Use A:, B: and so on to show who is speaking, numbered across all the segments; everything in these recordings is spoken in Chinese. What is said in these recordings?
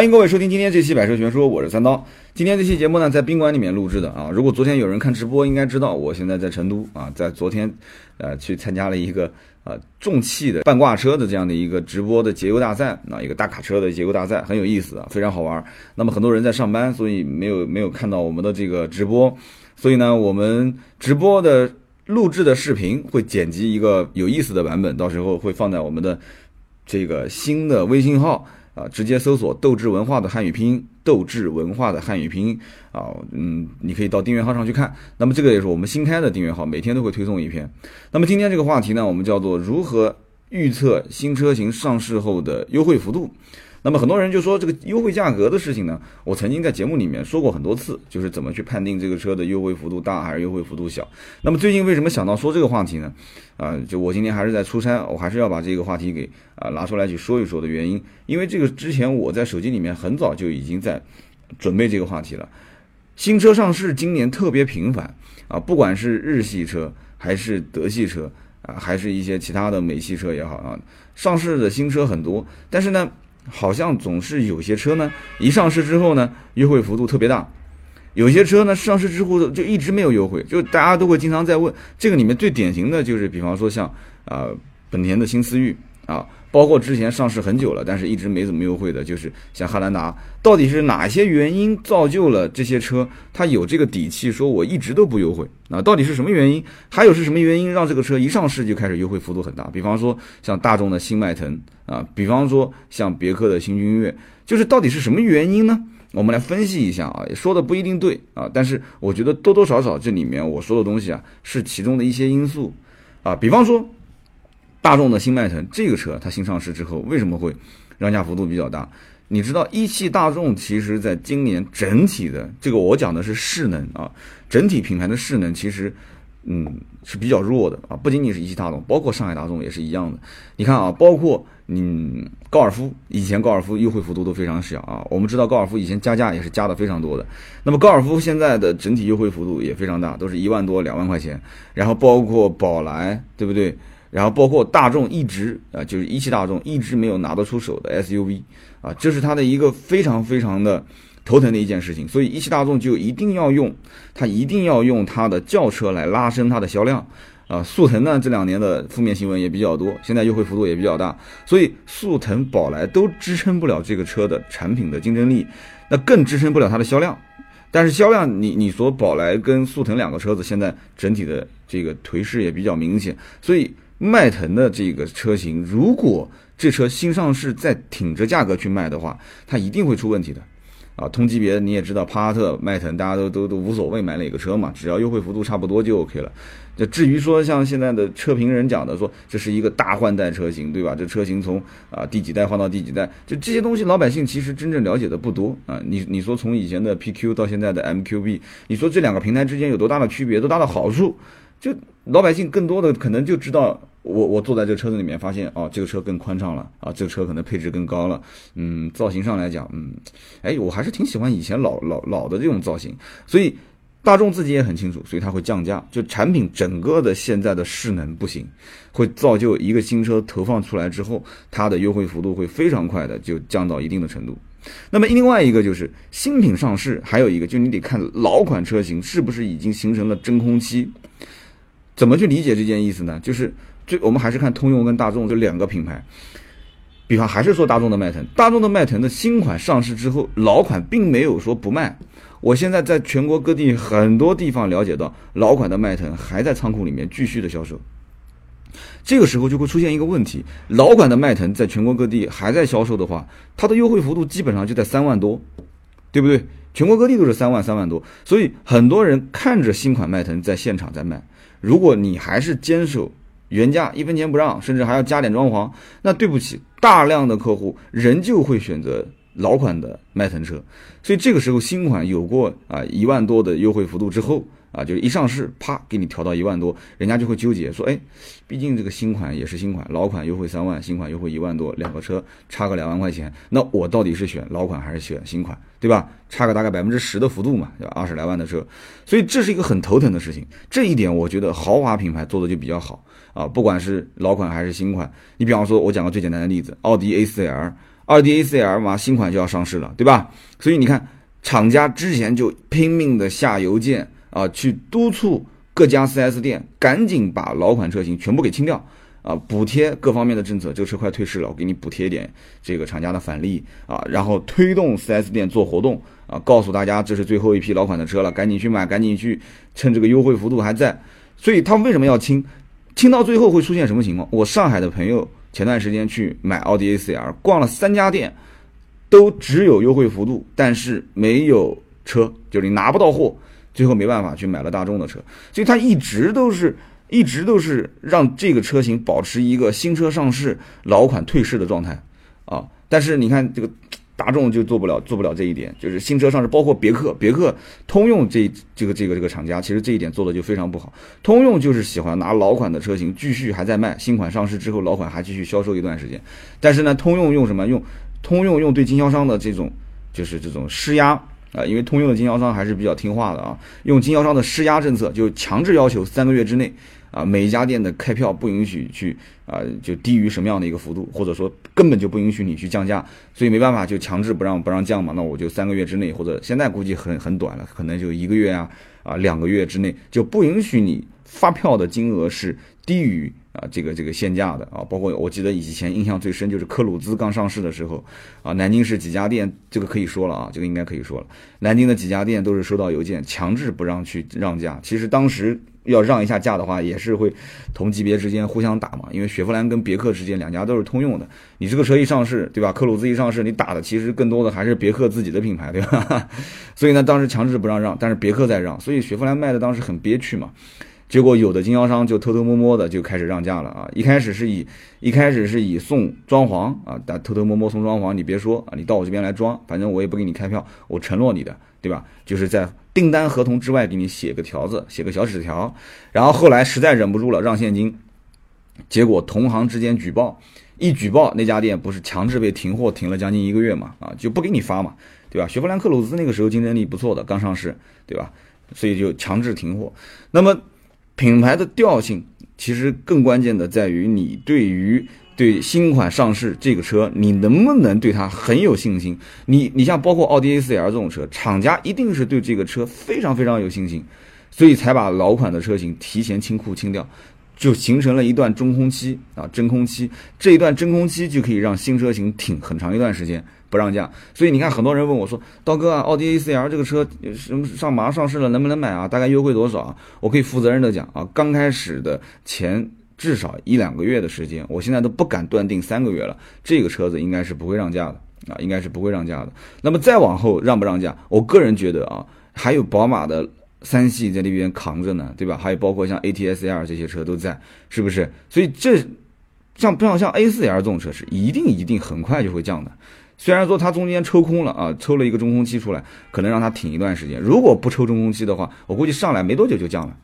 A: 欢迎各位收听今天这期《百车全说》，我是三刀。今天这期节目呢，在宾馆里面录制的啊。如果昨天有人看直播，应该知道我现在在成都啊，在昨天，呃，去参加了一个呃重汽的半挂车的这样的一个直播的节油大赛啊，一个大卡车的节油大赛，很有意思啊，非常好玩。那么很多人在上班，所以没有没有看到我们的这个直播，所以呢，我们直播的录制的视频会剪辑一个有意思的版本，到时候会放在我们的这个新的微信号。啊，直接搜索“斗志文化”的汉语拼音，“斗志文化”的汉语拼音啊，嗯，你可以到订阅号上去看。那么这个也是我们新开的订阅号，每天都会推送一篇。那么今天这个话题呢，我们叫做如何预测新车型上市后的优惠幅度。那么很多人就说这个优惠价格的事情呢，我曾经在节目里面说过很多次，就是怎么去判定这个车的优惠幅度大还是优惠幅度小。那么最近为什么想到说这个话题呢？啊，就我今天还是在出差，我还是要把这个话题给啊拿出来去说一说的原因，因为这个之前我在手机里面很早就已经在准备这个话题了。新车上市今年特别频繁啊，不管是日系车还是德系车啊，还是一些其他的美系车也好啊，上市的新车很多，但是呢。好像总是有些车呢，一上市之后呢，优惠幅度特别大；有些车呢，上市之后就一直没有优惠，就大家都会经常在问。这个里面最典型的就是，比方说像啊，本田的新思域啊。包括之前上市很久了，但是一直没怎么优惠的，就是像汉兰达，到底是哪些原因造就了这些车它有这个底气说我一直都不优惠啊？到底是什么原因？还有是什么原因让这个车一上市就开始优惠幅度很大？比方说像大众的新迈腾啊，比方说像别克的新君越，就是到底是什么原因呢？我们来分析一下啊，说的不一定对啊，但是我觉得多多少少这里面我说的东西啊是其中的一些因素啊，比方说。大众的新迈腾这个车，它新上市之后为什么会让价幅度比较大？你知道一汽大众其实在今年整体的这个，我讲的是势能啊，整体品牌的势能其实嗯是比较弱的啊，不仅仅是一汽大众，包括上海大众也是一样的。你看啊，包括嗯高尔夫，以前高尔夫优惠幅度都非常小啊，我们知道高尔夫以前加价也是加的非常多的。那么高尔夫现在的整体优惠幅度也非常大，都是一万多两万块钱。然后包括宝来，对不对？然后包括大众一直啊，就是一汽大众一直没有拿得出手的 SUV 啊，这是它的一个非常非常的头疼的一件事情。所以一汽大众就一定要用它，一定要用它的轿车来拉升它的销量啊。速腾呢这两年的负面新闻也比较多，现在优惠幅度也比较大，所以速腾、宝来都支撑不了这个车的产品的竞争力，那更支撑不了它的销量。但是销量，你你说宝来跟速腾两个车子现在整体的这个颓势也比较明显，所以。迈腾的这个车型，如果这车新上市再挺着价格去卖的话，它一定会出问题的，啊，同级别的你也知道，帕萨特、迈腾，大家都都都无所谓买哪个车嘛，只要优惠幅度差不多就 OK 了。那至于说像现在的车评人讲的说这是一个大换代车型，对吧？这车型从啊第几代换到第几代，就这些东西老百姓其实真正了解的不多啊。你你说从以前的 PQ 到现在的 MQB，你说这两个平台之间有多大的区别，多大的好处？就老百姓更多的可能就知道。我我坐在这个车子里面，发现哦，这个车更宽敞了啊，这个车可能配置更高了，嗯，造型上来讲，嗯，哎，我还是挺喜欢以前老老老的这种造型，所以大众自己也很清楚，所以它会降价，就产品整个的现在的势能不行，会造就一个新车投放出来之后，它的优惠幅度会非常快的就降到一定的程度。那么另外一个就是新品上市，还有一个就你得看老款车型是不是已经形成了真空期，怎么去理解这件意思呢？就是。就我们还是看通用跟大众这两个品牌，比方还是说大众的迈腾，大众的迈腾的新款上市之后，老款并没有说不卖。我现在在全国各地很多地方了解到，老款的迈腾还在仓库里面继续的销售。这个时候就会出现一个问题，老款的迈腾在全国各地还在销售的话，它的优惠幅度基本上就在三万多，对不对？全国各地都是三万三万多，所以很多人看着新款迈腾在现场在卖，如果你还是坚守。原价一分钱不让，甚至还要加点装潢。那对不起，大量的客户仍旧会选择老款的迈腾车。所以这个时候新款有过啊一万多的优惠幅度之后。啊，就是一上市，啪，给你调到一万多，人家就会纠结说，哎，毕竟这个新款也是新款，老款优惠三万，新款优惠一万多，两个车差个两万块钱，那我到底是选老款还是选新款，对吧？差个大概百分之十的幅度嘛，对吧？二十来万的车，所以这是一个很头疼的事情。这一点我觉得豪华品牌做的就比较好啊，不管是老款还是新款。你比方说，我讲个最简单的例子，奥迪 A4L。奥迪 A 四 L 嘛，新款就要上市了，对吧？所以你看，厂家之前就拼命的下邮件啊，去督促各家 4S 店赶紧把老款车型全部给清掉啊，补贴各方面的政策，这个车快退市了，我给你补贴一点这个厂家的返利啊，然后推动 4S 店做活动啊，告诉大家这是最后一批老款的车了，赶紧去买，赶紧去，趁这个优惠幅度还在。所以他为什么要清？清到最后会出现什么情况？我上海的朋友前段时间去买奥迪 A4L，逛了三家店，都只有优惠幅度，但是没有车，就是你拿不到货，最后没办法去买了大众的车。所以他一直都是，一直都是让这个车型保持一个新车上市、老款退市的状态啊。但是你看这个。大众就做不了，做不了这一点，就是新车上市，包括别克、别克、通用这这个这个这个厂家，其实这一点做的就非常不好。通用就是喜欢拿老款的车型继续还在卖，新款上市之后，老款还继续销售一段时间。但是呢，通用用什么？用通用用对经销商的这种就是这种施压啊，因为通用的经销商还是比较听话的啊，用经销商的施压政策，就强制要求三个月之内。啊，每一家店的开票不允许去啊，就低于什么样的一个幅度，或者说根本就不允许你去降价，所以没办法就强制不让不让降嘛，那我就三个月之内，或者现在估计很很短了，可能就一个月啊啊两个月之内就不允许你发票的金额是低于啊这个这个限价的啊，包括我记得以前印象最深就是科鲁兹刚上市的时候啊，南京市几家店这个可以说了啊，这个应该可以说了，南京的几家店都是收到邮件强制不让去让价，其实当时。要让一下价的话，也是会同级别之间互相打嘛。因为雪佛兰跟别克之间两家都是通用的，你这个车一上市，对吧？科鲁兹一上市，你打的其实更多的还是别克自己的品牌，对吧？所以呢，当时强制不让让，但是别克在让，所以雪佛兰卖的当时很憋屈嘛。结果有的经销商就偷偷摸摸的就开始让价了啊！一开始是以一开始是以送装潢啊，但偷偷摸摸送装潢，你别说啊，你到我这边来装，反正我也不给你开票，我承诺你的，对吧？就是在订单合同之外给你写个条子，写个小纸条，然后后来实在忍不住了，让现金，结果同行之间举报，一举报那家店不是强制被停货停了将近一个月嘛？啊，就不给你发嘛，对吧？雪佛兰克鲁兹那个时候竞争力不错的，刚上市，对吧？所以就强制停货。那么。品牌的调性其实更关键的在于你对于对新款上市这个车，你能不能对它很有信心？你你像包括奥迪 A4L 这种车，厂家一定是对这个车非常非常有信心，所以才把老款的车型提前清库清掉，就形成了一段中空期啊真空期，这一段真空期就可以让新车型挺很长一段时间。不让价，所以你看，很多人问我说：“刀哥啊，奥迪 A4L 这个车什么上马上上市了，能不能买啊？大概优惠多少啊？”我可以负责任的讲啊，刚开始的前至少一两个月的时间，我现在都不敢断定三个月了，这个车子应该是不会让价的啊，应该是不会让价的。那么再往后让不让价，我个人觉得啊，还有宝马的三系在那边扛着呢，对吧？还有包括像 ATS-L 这些车都在，是不是？所以这像不像像 A4L 这种车是一定一定很快就会降的。虽然说它中间抽空了啊，抽了一个中空期出来，可能让它挺一段时间。如果不抽中空期的话，我估计上来没多久就降了。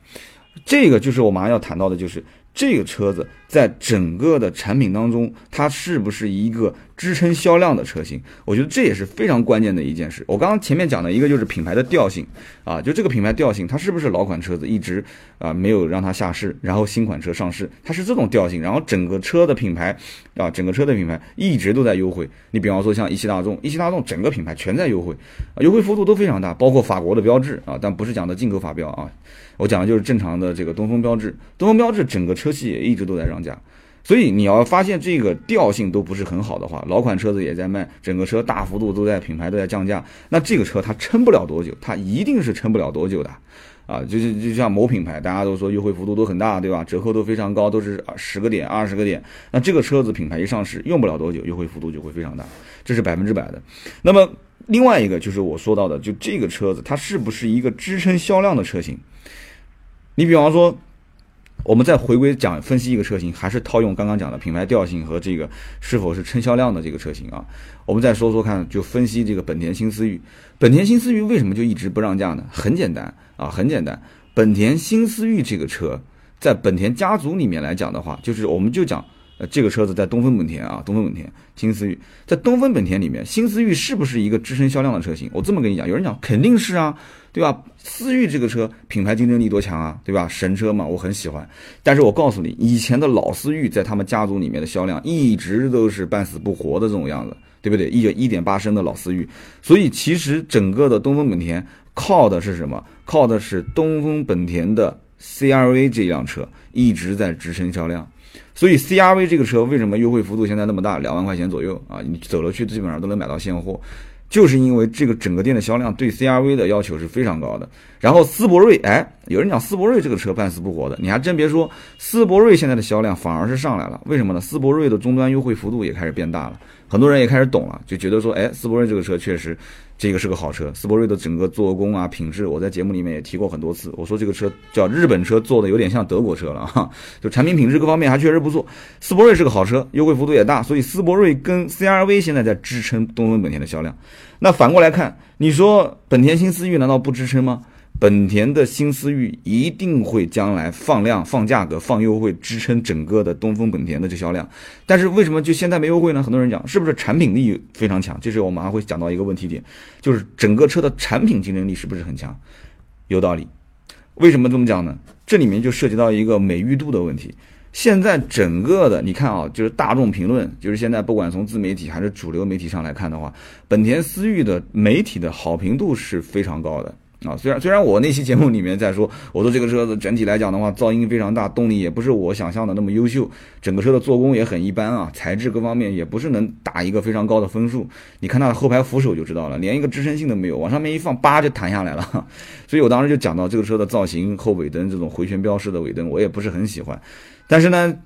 A: 这个就是我马上要谈到的，就是这个车子在整个的产品当中，它是不是一个。支撑销量的车型，我觉得这也是非常关键的一件事。我刚刚前面讲的一个就是品牌的调性啊，就这个品牌调性，它是不是老款车子一直啊没有让它下市，然后新款车上市，它是这种调性，然后整个车的品牌啊，整个车的品牌一直都在优惠。你比方说像一汽大众，一汽大众整个品牌全在优惠，优惠幅度都非常大，包括法国的标志啊，但不是讲的进口法标啊，我讲的就是正常的这个东风标致，东风标致整个车系也一直都在让降价。所以你要发现这个调性都不是很好的话，老款车子也在卖，整个车大幅度都在品牌都在降价，那这个车它撑不了多久，它一定是撑不了多久的，啊，就是就像某品牌，大家都说优惠幅度都很大，对吧？折扣都非常高，都是十个点、二十个点，那这个车子品牌一上市，用不了多久，优惠幅度就会非常大，这是百分之百的。那么另外一个就是我说到的，就这个车子它是不是一个支撑销量的车型？你比方说。我们再回归讲分析一个车型，还是套用刚刚讲的品牌调性和这个是否是撑销量的这个车型啊。我们再说说看，就分析这个本田新思域。本田新思域为什么就一直不让价呢？很简单啊，很简单。本田新思域这个车，在本田家族里面来讲的话，就是我们就讲，呃，这个车子在东风本田啊，东风本田新思域，在东风本田里面，新思域是不是一个支撑销量的车型？我这么跟你讲，有人讲肯定是啊。对吧？思域这个车品牌竞争力多强啊，对吧？神车嘛，我很喜欢。但是我告诉你，以前的老思域在他们家族里面的销量一直都是半死不活的这种样子。对不对？一一点八升的老思域，所以其实整个的东风本田靠的是什么？靠的是东风本田的 CRV 这辆车一直在支撑销量。所以 CRV 这个车为什么优惠幅度现在那么大？两万块钱左右啊，你走了去基本上都能买到现货。就是因为这个整个店的销量对 CRV 的要求是非常高的。然后思铂睿，哎，有人讲思铂睿这个车半死不活的，你还真别说，思铂睿现在的销量反而是上来了。为什么呢？思铂睿的终端优惠幅度也开始变大了，很多人也开始懂了，就觉得说，哎，思铂睿这个车确实。这个是个好车，斯铂瑞的整个做工啊品质，我在节目里面也提过很多次。我说这个车叫日本车做的有点像德国车了哈，就产品品质各方面还确实不错。斯铂瑞是个好车，优惠幅度也大，所以斯铂瑞跟 CRV 现在在支撑东风本田的销量。那反过来看，你说本田新思域难道不支撑吗？本田的新思域一定会将来放量、放价格、放优惠，支撑整个的东风本田的这销量。但是为什么就现在没优惠呢？很多人讲是不是产品力非常强？这是我马上会讲到一个问题点，就是整个车的产品竞争力是不是很强？有道理。为什么这么讲呢？这里面就涉及到一个美誉度的问题。现在整个的你看啊，就是大众评论，就是现在不管从自媒体还是主流媒体上来看的话，本田思域的媒体的好评度是非常高的。啊，虽然虽然我那期节目里面在说，我说这个车子整体来讲的话，噪音非常大，动力也不是我想象的那么优秀，整个车的做工也很一般啊，材质各方面也不是能打一个非常高的分数。你看它的后排扶手就知道了，连一个支撑性都没有，往上面一放，叭就弹下来了。所以我当时就讲到这个车的造型，后尾灯这种回旋标式的尾灯，我也不是很喜欢。但是呢，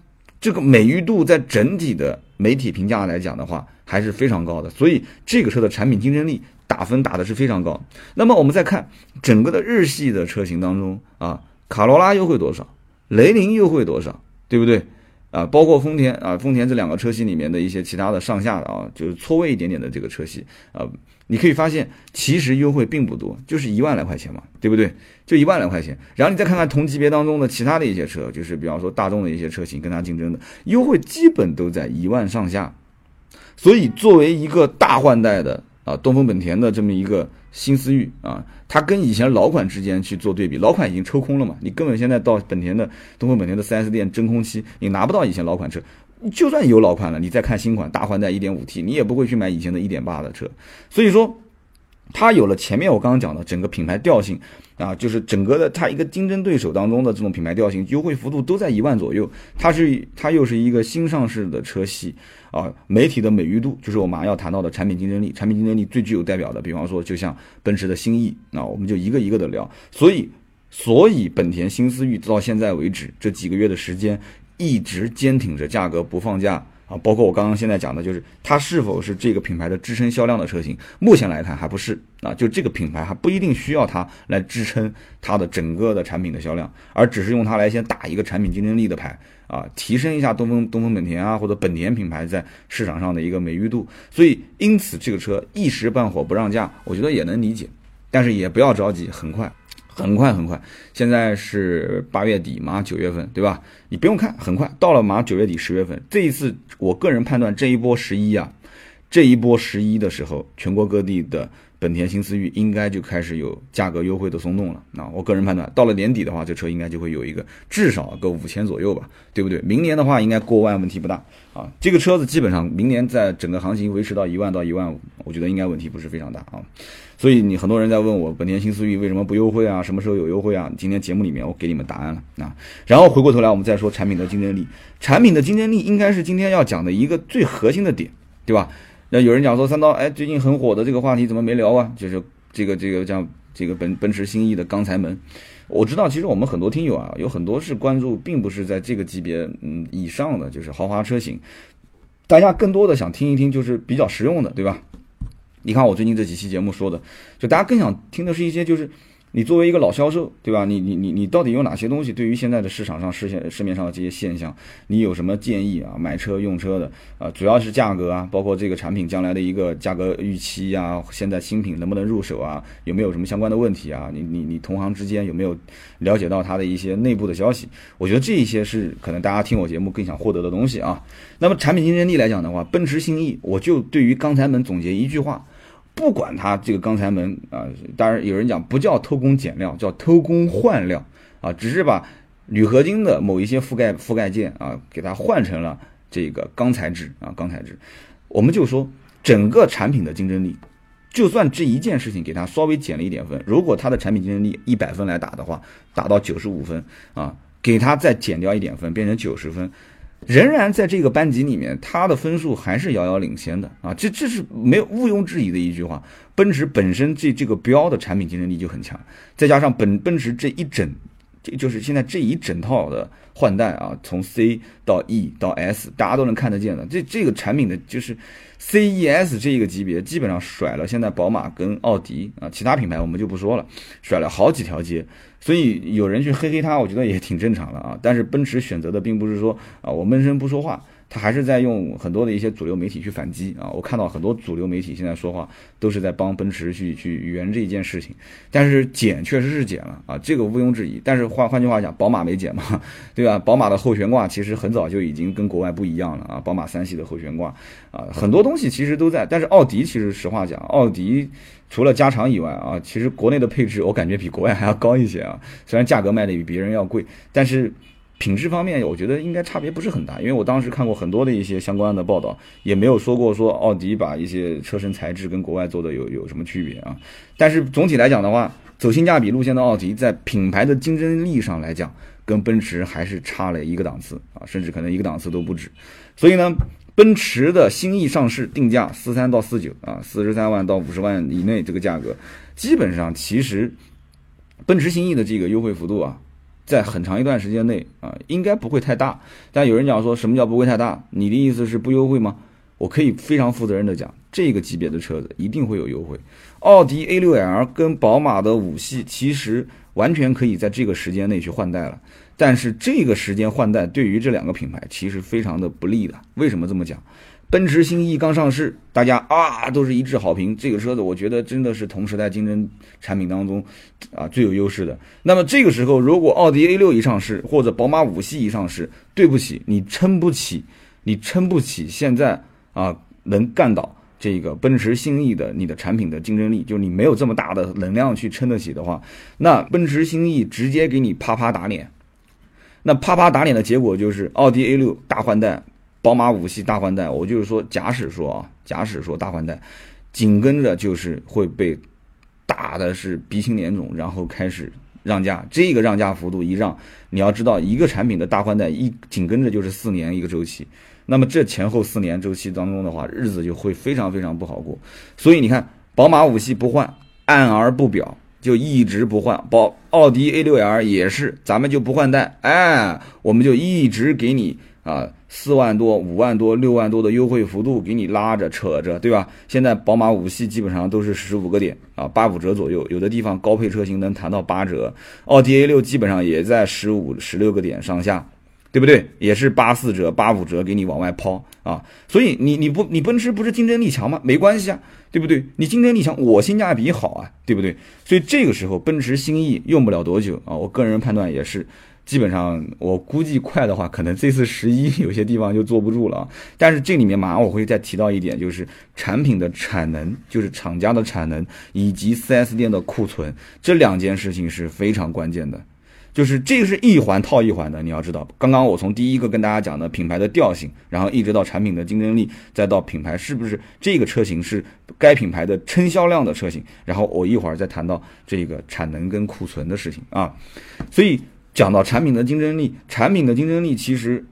A: 这个美誉度在整体的媒体评价来讲的话，还是非常高的。所以这个车的产品竞争力。打分打的是非常高，那么我们再看整个的日系的车型当中啊，卡罗拉优惠多少，雷凌优惠多少，对不对？啊，包括丰田啊，丰田这两个车系里面的一些其他的上下的啊，就是错位一点点的这个车系啊，你可以发现其实优惠并不多，就是一万来块钱嘛，对不对？就一万来块钱。然后你再看看同级别当中的其他的一些车，就是比方说大众的一些车型跟它竞争的优惠基本都在一万上下，所以作为一个大换代的。啊，东风本田的这么一个新思域啊，它跟以前老款之间去做对比，老款已经抽空了嘛，你根本现在到本田的东风本田的 4S 店真空期，你拿不到以前老款车。就算有老款了，你再看新款大换代 1.5T，你也不会去买以前的1.8的车。所以说，它有了前面我刚刚讲的整个品牌调性啊，就是整个的它一个竞争对手当中的这种品牌调性，优惠幅度都在一万左右。它是它又是一个新上市的车系。啊，媒体的美誉度就是我马上要谈到的产品竞争力。产品竞争力最具有代表的，比方说就像奔驰的新 E，那我们就一个一个的聊。所以，所以本田新思域到现在为止这几个月的时间，一直坚挺着价格不放价啊。包括我刚刚现在讲的，就是它是否是这个品牌的支撑销量的车型，目前来看还不是啊。就这个品牌还不一定需要它来支撑它的整个的产品的销量，而只是用它来先打一个产品竞争力的牌。啊，提升一下东风东风本田啊，或者本田品牌在市场上的一个美誉度，所以因此这个车一时半会不让价，我觉得也能理解，但是也不要着急，很快，很快，很快。现在是八月底马上，九月份，对吧？你不用看，很快到了马上，九月底十月份，这一次我个人判断这一波十一啊，这一波十一的时候，全国各地的。本田新思域应该就开始有价格优惠的松动了。那我个人判断，到了年底的话，这车应该就会有一个至少个五千左右吧，对不对？明年的话，应该过万问题不大啊。这个车子基本上明年在整个行情维持到一万到一万五，我觉得应该问题不是非常大啊。所以你很多人在问我，本田新思域为什么不优惠啊？什么时候有优惠啊？今天节目里面我给你们答案了啊。然后回过头来，我们再说产品的竞争力。产品的竞争力应该是今天要讲的一个最核心的点，对吧？那有人讲说三刀，哎，最近很火的这个话题怎么没聊啊？就是这个这个像这个奔奔驰新 E 的钢材门，我知道其实我们很多听友啊，有很多是关注，并不是在这个级别嗯以上的，就是豪华车型，大家更多的想听一听就是比较实用的，对吧？你看我最近这几期节目说的，就大家更想听的是一些就是。你作为一个老销售，对吧？你你你你到底有哪些东西？对于现在的市场上市现市面上的这些现象，你有什么建议啊？买车用车的啊，主要是价格啊，包括这个产品将来的一个价格预期啊，现在新品能不能入手啊？有没有什么相关的问题啊？你你你同行之间有没有了解到它的一些内部的消息？我觉得这一些是可能大家听我节目更想获得的东西啊。那么产品竞争力来讲的话，奔驰新 E，我就对于刚才们总结一句话。不管它这个钢材门啊，当然有人讲不叫偷工减料，叫偷工换料啊，只是把铝合金的某一些覆盖覆盖件啊，给它换成了这个钢材质啊，钢材质。我们就说整个产品的竞争力，就算这一件事情给它稍微减了一点分，如果它的产品竞争力一百分来打的话，打到九十五分啊，给它再减掉一点分，变成九十分。仍然在这个班级里面，他的分数还是遥遥领先的啊！这这是没有毋庸置疑的一句话。奔驰本身这这个标的产品竞争力就很强，再加上本奔驰这一整，这就是现在这一整套的换代啊，从 C 到 E 到 S，大家都能看得见的。这这个产品的就是 CES 这一个级别，基本上甩了现在宝马跟奥迪啊，其他品牌我们就不说了，甩了好几条街。所以有人去黑黑它，我觉得也挺正常的啊。但是奔驰选择的并不是说啊，我闷声不说话。他还是在用很多的一些主流媒体去反击啊！我看到很多主流媒体现在说话都是在帮奔驰去去圆这一件事情，但是减确实是减了啊，这个毋庸置疑。但是换换句话讲，宝马没减嘛，对吧？宝马的后悬挂其实很早就已经跟国外不一样了啊，宝马三系的后悬挂啊，很多东西其实都在。但是奥迪其实实话讲，奥迪除了加长以外啊，其实国内的配置我感觉比国外还要高一些啊，虽然价格卖的比别人要贵，但是。品质方面，我觉得应该差别不是很大，因为我当时看过很多的一些相关的报道，也没有说过说奥迪把一些车身材质跟国外做的有有什么区别啊。但是总体来讲的话，走性价比路线的奥迪，在品牌的竞争力上来讲，跟奔驰还是差了一个档次啊，甚至可能一个档次都不止。所以呢，奔驰的新 E 上市定价四三到四九啊，四十三万到五十万以内这个价格，基本上其实奔驰新 E 的这个优惠幅度啊。在很长一段时间内啊，应该不会太大。但有人讲说什么叫不会太大？你的意思是不优惠吗？我可以非常负责任的讲，这个级别的车子一定会有优惠。奥迪 A6L 跟宝马的五系其实完全可以在这个时间内去换代了，但是这个时间换代对于这两个品牌其实非常的不利的。为什么这么讲？奔驰新 E 刚上市，大家啊都是一致好评。这个车子我觉得真的是同时代竞争产品当中啊最有优势的。那么这个时候，如果奥迪 A6 一上市，或者宝马五系一上市，对不起，你撑不起，你撑不起现在啊能干倒这个奔驰新 E 的你的产品的竞争力，就你没有这么大的能量去撑得起的话，那奔驰新 E 直接给你啪啪打脸。那啪啪打脸的结果就是奥迪 A6 大换代。宝马五系大换代，我就是说，假使说啊，假使说大换代，紧跟着就是会被打的是鼻青脸肿，然后开始让价。这个让价幅度一让，你要知道，一个产品的大换代一紧跟着就是四年一个周期，那么这前后四年周期当中的话，日子就会非常非常不好过。所以你看，宝马五系不换，按而不表，就一直不换。宝奥迪 A6L 也是，咱们就不换代，哎，我们就一直给你啊。四万多、五万多、六万多的优惠幅度给你拉着扯着，对吧？现在宝马五系基本上都是十五个点啊，八五折左右，有的地方高配车型能谈到八折。奥迪 A 六基本上也在十五、十六个点上下，对不对？也是八四折、八五折给你往外抛啊。所以你你不你奔驰不是竞争力强吗？没关系啊，对不对？你竞争力强，我性价比好啊，对不对？所以这个时候奔驰新 E 用不了多久啊，我个人判断也是。基本上，我估计快的话，可能这次十一有些地方就坐不住了。但是这里面马上我会再提到一点，就是产品的产能，就是厂家的产能以及 4S 店的库存这两件事情是非常关键的。就是这个是一环套一环的，你要知道。刚刚我从第一个跟大家讲的品牌的调性，然后一直到产品的竞争力，再到品牌是不是这个车型是该品牌的称销量的车型，然后我一会儿再谈到这个产能跟库存的事情啊，所以。讲到产品的竞争力，产品的竞争力其实，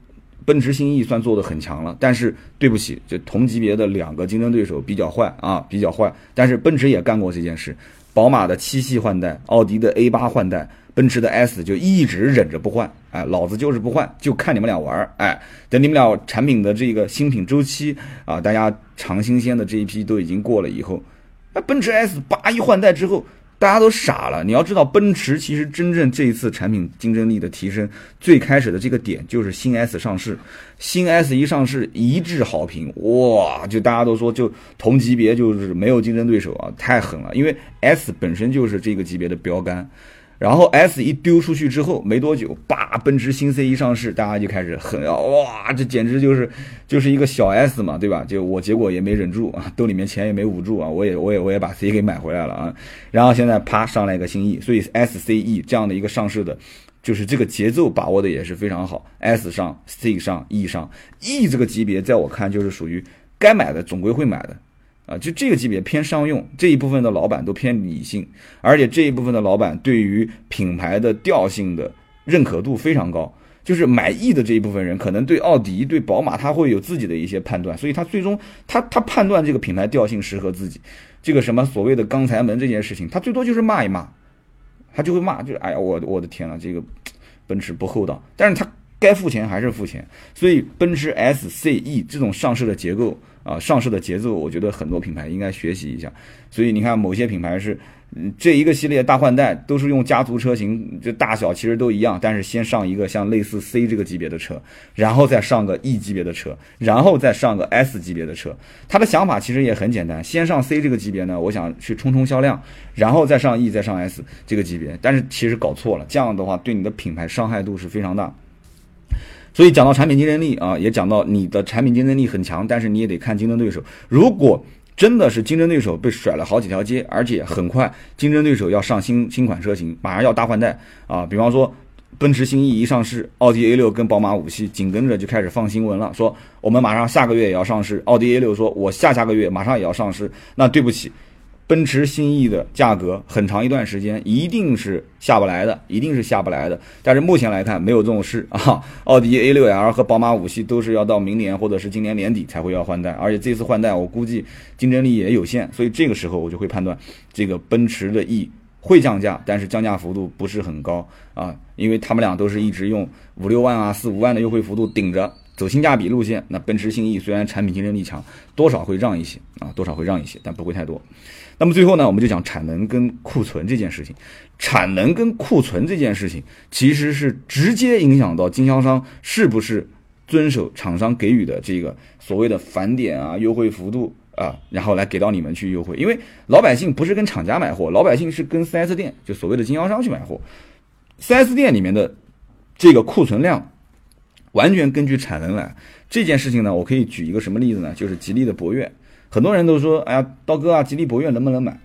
A: 奔驰新 E 算做的很强了。但是对不起，就同级别的两个竞争对手比较坏啊，比较坏。但是奔驰也干过这件事，宝马的七系换代，奥迪的 A 八换代，奔驰的 S 就一直忍着不换，哎，老子就是不换，就看你们俩玩儿，哎，等你们俩产品的这个新品周期啊，大家尝新鲜的这一批都已经过了以后，那奔驰 S 八一换代之后。大家都傻了，你要知道，奔驰其实真正这一次产品竞争力的提升，最开始的这个点就是新 S 上市，新 S 一上市一致好评，哇，就大家都说就同级别就是没有竞争对手啊，太狠了，因为 S 本身就是这个级别的标杆。然后 S 一丢出去之后没多久，叭，奔驰新 C 一上市，大家就开始很啊！哇，这简直就是就是一个小 S 嘛，对吧？就我结果也没忍住啊，兜里面钱也没捂住啊，我也我也我也把 C 给买回来了啊。然后现在啪上来一个新 E，所以 S C E 这样的一个上市的，就是这个节奏把握的也是非常好。S 上 C 上 E 上 E 这个级别，在我看就是属于该买的总归会买的。啊，就这个级别偏商用这一部分的老板都偏理性，而且这一部分的老板对于品牌的调性的认可度非常高。就是买 E 的这一部分人，可能对奥迪、对宝马，他会有自己的一些判断，所以他最终他他判断这个品牌调性适合自己。这个什么所谓的刚才门这件事情，他最多就是骂一骂，他就会骂，就是哎呀，我我的天呐，这个奔驰不厚道，但是他该付钱还是付钱。所以奔驰 S、C、E 这种上市的结构啊，上市的节奏，我觉得很多品牌应该学习一下。所以你看，某些品牌是。这一个系列大换代都是用家族车型，这大小其实都一样，但是先上一个像类似 C 这个级别的车，然后再上个 E 级别的车，然后再上个 S 级别的车。他的想法其实也很简单，先上 C 这个级别呢，我想去冲冲销量，然后再上 E，再上 S 这个级别。但是其实搞错了，这样的话对你的品牌伤害度是非常大。所以讲到产品竞争力啊，也讲到你的产品竞争力很强，但是你也得看竞争对手。如果真的是竞争对手被甩了好几条街，而且很快竞争对手要上新新款车型，马上要大换代啊！比方说，奔驰新 E 一上市，奥迪 A 六跟宝马五系紧跟着就开始放新闻了，说我们马上下个月也要上市。奥迪 A 六说，我下下个月马上也要上市。那对不起。奔驰新 E 的价格很长一段时间一定是下不来的，一定是下不来的。但是目前来看没有这种事啊。奥迪 A6L 和宝马五系都是要到明年或者是今年年底才会要换代，而且这次换代我估计竞争力也有限，所以这个时候我就会判断这个奔驰的 E 会降价，但是降价幅度不是很高啊，因为他们俩都是一直用五六万啊、四五万的优惠幅度顶着。走性价比路线，那奔驰新 E 虽然产品竞争力强，多少会让一些啊，多少会让一些，但不会太多。那么最后呢，我们就讲产能跟库存这件事情。产能跟库存这件事情，其实是直接影响到经销商是不是遵守厂商给予的这个所谓的返点啊、优惠幅度啊，然后来给到你们去优惠。因为老百姓不是跟厂家买货，老百姓是跟 4S 店，就所谓的经销商去买货。4S 店里面的这个库存量。完全根据产能来这件事情呢，我可以举一个什么例子呢？就是吉利的博越，很多人都说，哎呀，刀哥啊，吉利博越能不能买？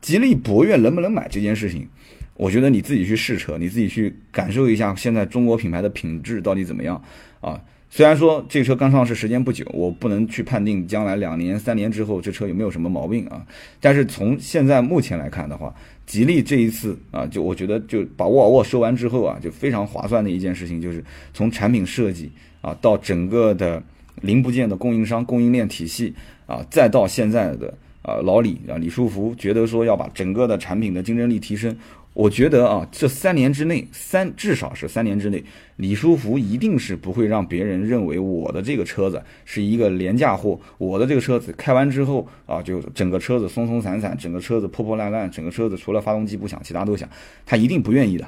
A: 吉利博越能不能买这件事情，我觉得你自己去试车，你自己去感受一下现在中国品牌的品质到底怎么样啊？虽然说这车刚上市时间不久，我不能去判定将来两年、三年之后这车有没有什么毛病啊，但是从现在目前来看的话。吉利这一次啊，就我觉得就把沃尔沃收完之后啊，就非常划算的一件事情，就是从产品设计啊，到整个的零部件的供应商供应链体系啊，再到现在的啊老李啊李书福觉得说要把整个的产品的竞争力提升。我觉得啊，这三年之内，三至少是三年之内，李书福一定是不会让别人认为我的这个车子是一个廉价货。我的这个车子开完之后啊，就整个车子松松散散，整个车子破破烂烂，整个车子除了发动机不响，其他都响。他一定不愿意的。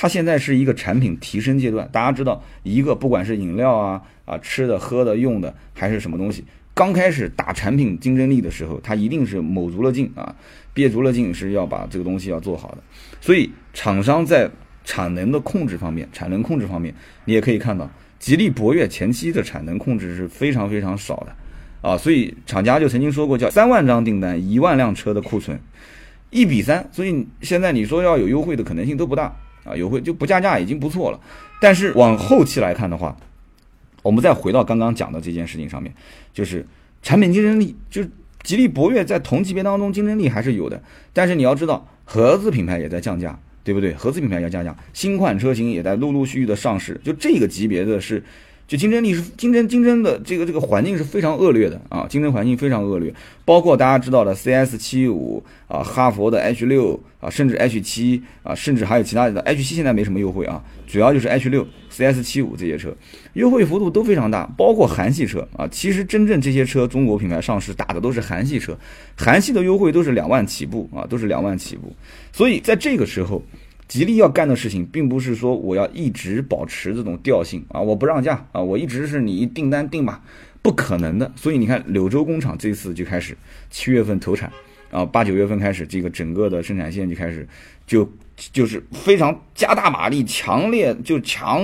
A: 它现在是一个产品提升阶段。大家知道，一个不管是饮料啊啊吃的、喝的、用的，还是什么东西，刚开始打产品竞争力的时候，它一定是卯足了劲啊。憋足了劲是要把这个东西要做好的，所以厂商在产能的控制方面，产能控制方面，你也可以看到，吉利博越前期的产能控制是非常非常少的，啊，所以厂家就曾经说过叫三万张订单，一万辆车的库存，一比三，所以现在你说要有优惠的可能性都不大啊，优惠就不加价已经不错了，但是往后期来看的话，我们再回到刚刚讲的这件事情上面，就是产品竞争力就。吉利博越在同级别当中竞争力还是有的，但是你要知道，合资品牌也在降价，对不对？合资品牌要降价，新款车型也在陆陆续续的上市，就这个级别的是。就竞争力是竞争竞争的这个这个环境是非常恶劣的啊，竞争环境非常恶劣，包括大家知道的 CS 七五啊，哈佛的 H 六啊，甚至 H 七啊，甚至还有其他的 H 七现在没什么优惠啊，主要就是 H 六、CS 七五这些车优惠幅度都非常大，包括韩系车啊，其实真正这些车中国品牌上市打的都是韩系车，韩系的优惠都是两万起步啊，都是两万起步，所以在这个时候。吉利要干的事情，并不是说我要一直保持这种调性啊，我不让价啊，我一直是你订单定吧，不可能的。所以你看，柳州工厂这次就开始七月份投产啊，八九月份开始，这个整个的生产线就开始就就是非常加大马力，强烈就强，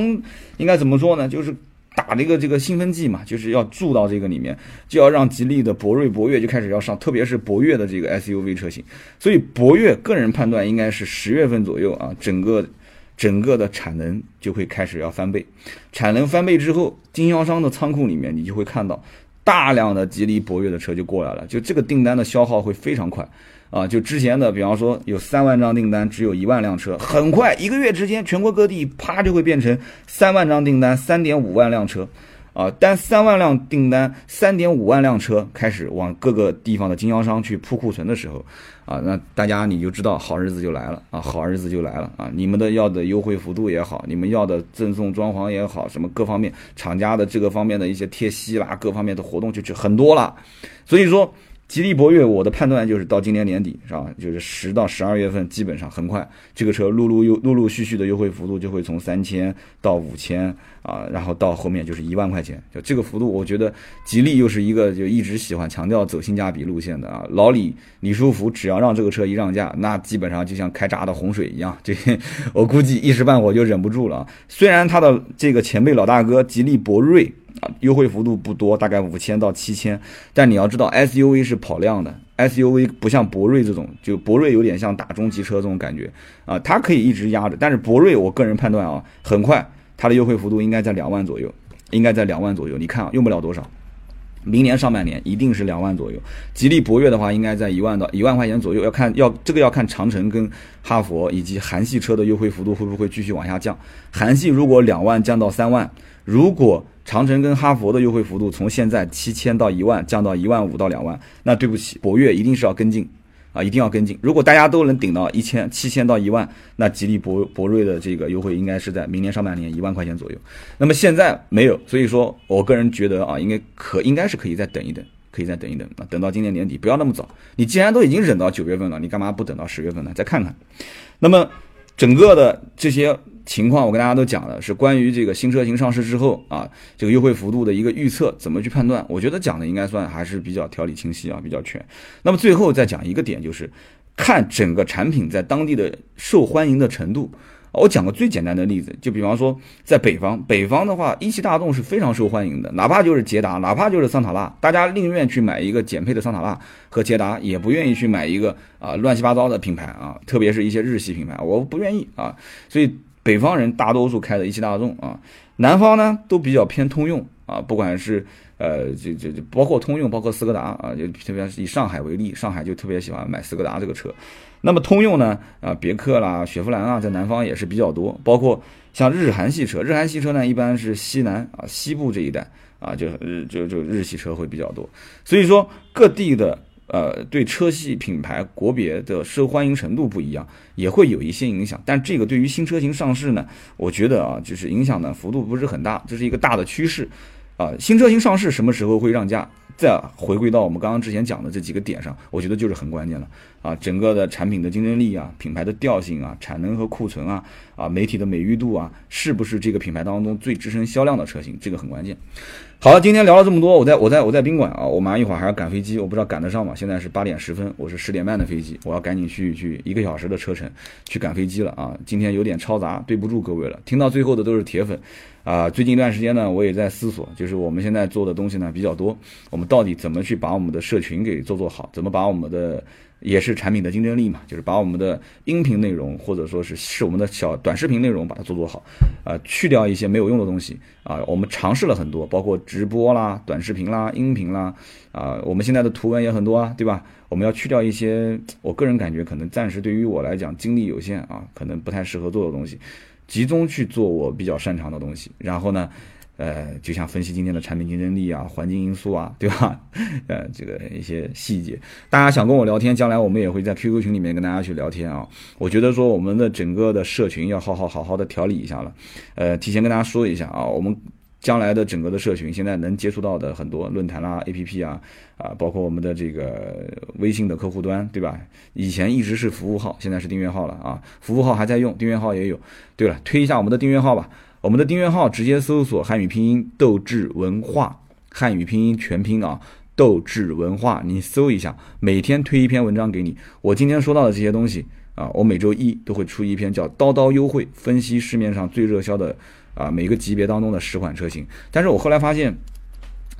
A: 应该怎么说呢？就是。打这个这个兴奋剂嘛，就是要注到这个里面，就要让吉利的博瑞、博越就开始要上，特别是博越的这个 SUV 车型。所以博越个人判断应该是十月份左右啊，整个整个的产能就会开始要翻倍。产能翻倍之后，经销商的仓库里面你就会看到大量的吉利博越的车就过来了，就这个订单的消耗会非常快啊！就之前的，比方说有三万张订单，只有一万辆车，很快一个月之间，全国各地啪就会变成三万张订单，三点五万辆车。啊，当三万辆订单，三点五万辆车开始往各个地方的经销商去铺库存的时候，啊，那大家你就知道好日子就来了啊，好日子就来了啊！你们的要的优惠幅度也好，你们要的赠送装潢也好，什么各方面厂家的这个方面的一些贴息啦，各方面的活动就就很多了，所以说。吉利博越，我的判断就是到今年年底，是吧？就是十到十二月份，基本上很快，这个车陆陆优陆陆续续的优惠幅度就会从三千到五千啊，然后到后面就是一万块钱，就这个幅度，我觉得吉利又是一个就一直喜欢强调走性价比路线的啊。老李李书福只要让这个车一让价，那基本上就像开闸的洪水一样，这我估计一时半会就忍不住了。虽然他的这个前辈老大哥吉利博瑞。啊，优惠幅度不多，大概五千到七千。但你要知道，SUV 是跑量的，SUV 不像博瑞这种，就博瑞有点像大中级车这种感觉啊，它可以一直压着。但是博瑞，我个人判断啊，很快它的优惠幅度应该在两万左右，应该在两万左右。你看啊，用不了多少，明年上半年一定是两万左右。吉利博越的话，应该在一万到一万块钱左右，要看要这个要看长城跟哈佛以及韩系车的优惠幅度会不会继续往下降。韩系如果两万降到三万，如果长城跟哈佛的优惠幅度从现在七千到一万降到一万五到两万，那对不起，博越一定是要跟进啊，一定要跟进。如果大家都能顶到一千七千到一万，那吉利博博瑞的这个优惠应该是在明年上半年一万块钱左右。那么现在没有，所以说我个人觉得啊，应该可应该是可以再等一等，可以再等一等啊，等到今年年底，不要那么早。你既然都已经忍到九月份了，你干嘛不等到十月份呢？再看看。那么整个的这些。情况我跟大家都讲了，是关于这个新车型上市之后啊，这个优惠幅度的一个预测，怎么去判断？我觉得讲的应该算还是比较条理清晰啊，比较全。那么最后再讲一个点，就是看整个产品在当地的受欢迎的程度。我讲个最简单的例子，就比方说在北方，北方的话，一汽大众是非常受欢迎的，哪怕就是捷达，哪怕就是桑塔纳，大家宁愿去买一个减配的桑塔纳和捷达，也不愿意去买一个啊乱七八糟的品牌啊，特别是一些日系品牌，我不愿意啊，所以。北方人大多数开的一汽大众啊，南方呢都比较偏通用啊，不管是呃，这这这包括通用，包括斯柯达啊，就特别是以上海为例，上海就特别喜欢买斯柯达这个车。那么通用呢啊，别克啦、雪佛兰啊，在南方也是比较多，包括像日韩系车，日韩系车呢一般是西南啊西部这一带啊，就日就就日系车会比较多。所以说各地的。呃，对车系品牌国别的受欢迎程度不一样，也会有一些影响。但这个对于新车型上市呢，我觉得啊，就是影响呢幅度不是很大，这是一个大的趋势。啊，新车型上市什么时候会让价？再回归到我们刚刚之前讲的这几个点上，我觉得就是很关键了。啊，整个的产品的竞争力啊，品牌的调性啊，产能和库存啊，啊，媒体的美誉度啊，是不是这个品牌当中最支撑销量的车型？这个很关键。好了，今天聊了这么多，我在我在我在宾馆啊，我马上一会儿还要赶飞机，我不知道赶得上吗？现在是八点十分，我是十点半的飞机，我要赶紧去去一个小时的车程去赶飞机了啊！今天有点嘈杂，对不住各位了。听到最后的都是铁粉啊！最近一段时间呢，我也在思索，就是我们现在做的东西呢比较多，我们到底怎么去把我们的社群给做做好？怎么把我们的也是产品的竞争力嘛，就是把我们的音频内容或者说是是我们的小短视频内容把它做做好，啊，去掉一些没有用的东西啊。我们尝试了很多，包括直播啦、短视频啦、音频啦，啊，我们现在的图文也很多啊，对吧？我们要去掉一些，我个人感觉可能暂时对于我来讲精力有限啊，可能不太适合做的东西，集中去做我比较擅长的东西，然后呢。呃，就像分析今天的产品竞争力啊、环境因素啊，对吧？呃，这个一些细节，大家想跟我聊天，将来我们也会在 QQ 群里面跟大家去聊天啊。我觉得说我们的整个的社群要好好好好的调理一下了。呃，提前跟大家说一下啊，我们将来的整个的社群，现在能接触到的很多论坛啦、APP 啊，啊，包括我们的这个微信的客户端，对吧？以前一直是服务号，现在是订阅号了啊。服务号还在用，订阅号也有。对了，推一下我们的订阅号吧。我们的订阅号直接搜索汉语拼音斗志文化，汉语拼音全拼啊，斗志文化，你搜一下，每天推一篇文章给你。我今天说到的这些东西啊，我每周一都会出一篇叫“刀刀优惠”，分析市面上最热销的啊每个级别当中的十款车型。但是我后来发现。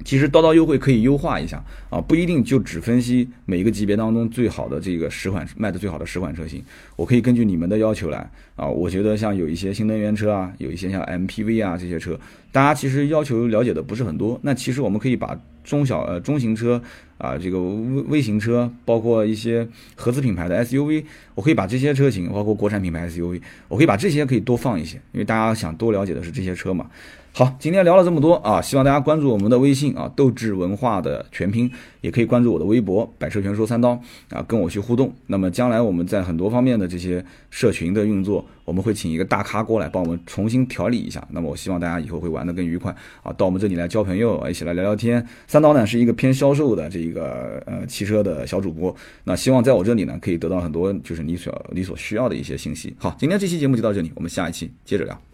A: 其实刀刀优惠可以优化一下啊，不一定就只分析每一个级别当中最好的这个十款卖的最好的十款车型，我可以根据你们的要求来啊。我觉得像有一些新能源车啊，有一些像 MPV 啊这些车，大家其实要求了解的不是很多，那其实我们可以把中小呃中型车啊，这个微微型车，包括一些合资品牌的 SUV，我可以把这些车型，包括国产品牌 SUV，我可以把这些可以多放一些，因为大家想多了解的是这些车嘛。好，今天聊了这么多啊，希望大家关注我们的微信啊，斗志文化的全拼，也可以关注我的微博百车全说三刀啊，跟我去互动。那么将来我们在很多方面的这些社群的运作，我们会请一个大咖过来帮我们重新调理一下。那么我希望大家以后会玩得更愉快啊，到我们这里来交朋友，一起来聊聊天。三刀呢是一个偏销售的这个呃汽车的小主播，那希望在我这里呢可以得到很多就是你所你所需要的一些信息。好，今天这期节目就到这里，我们下一期接着聊。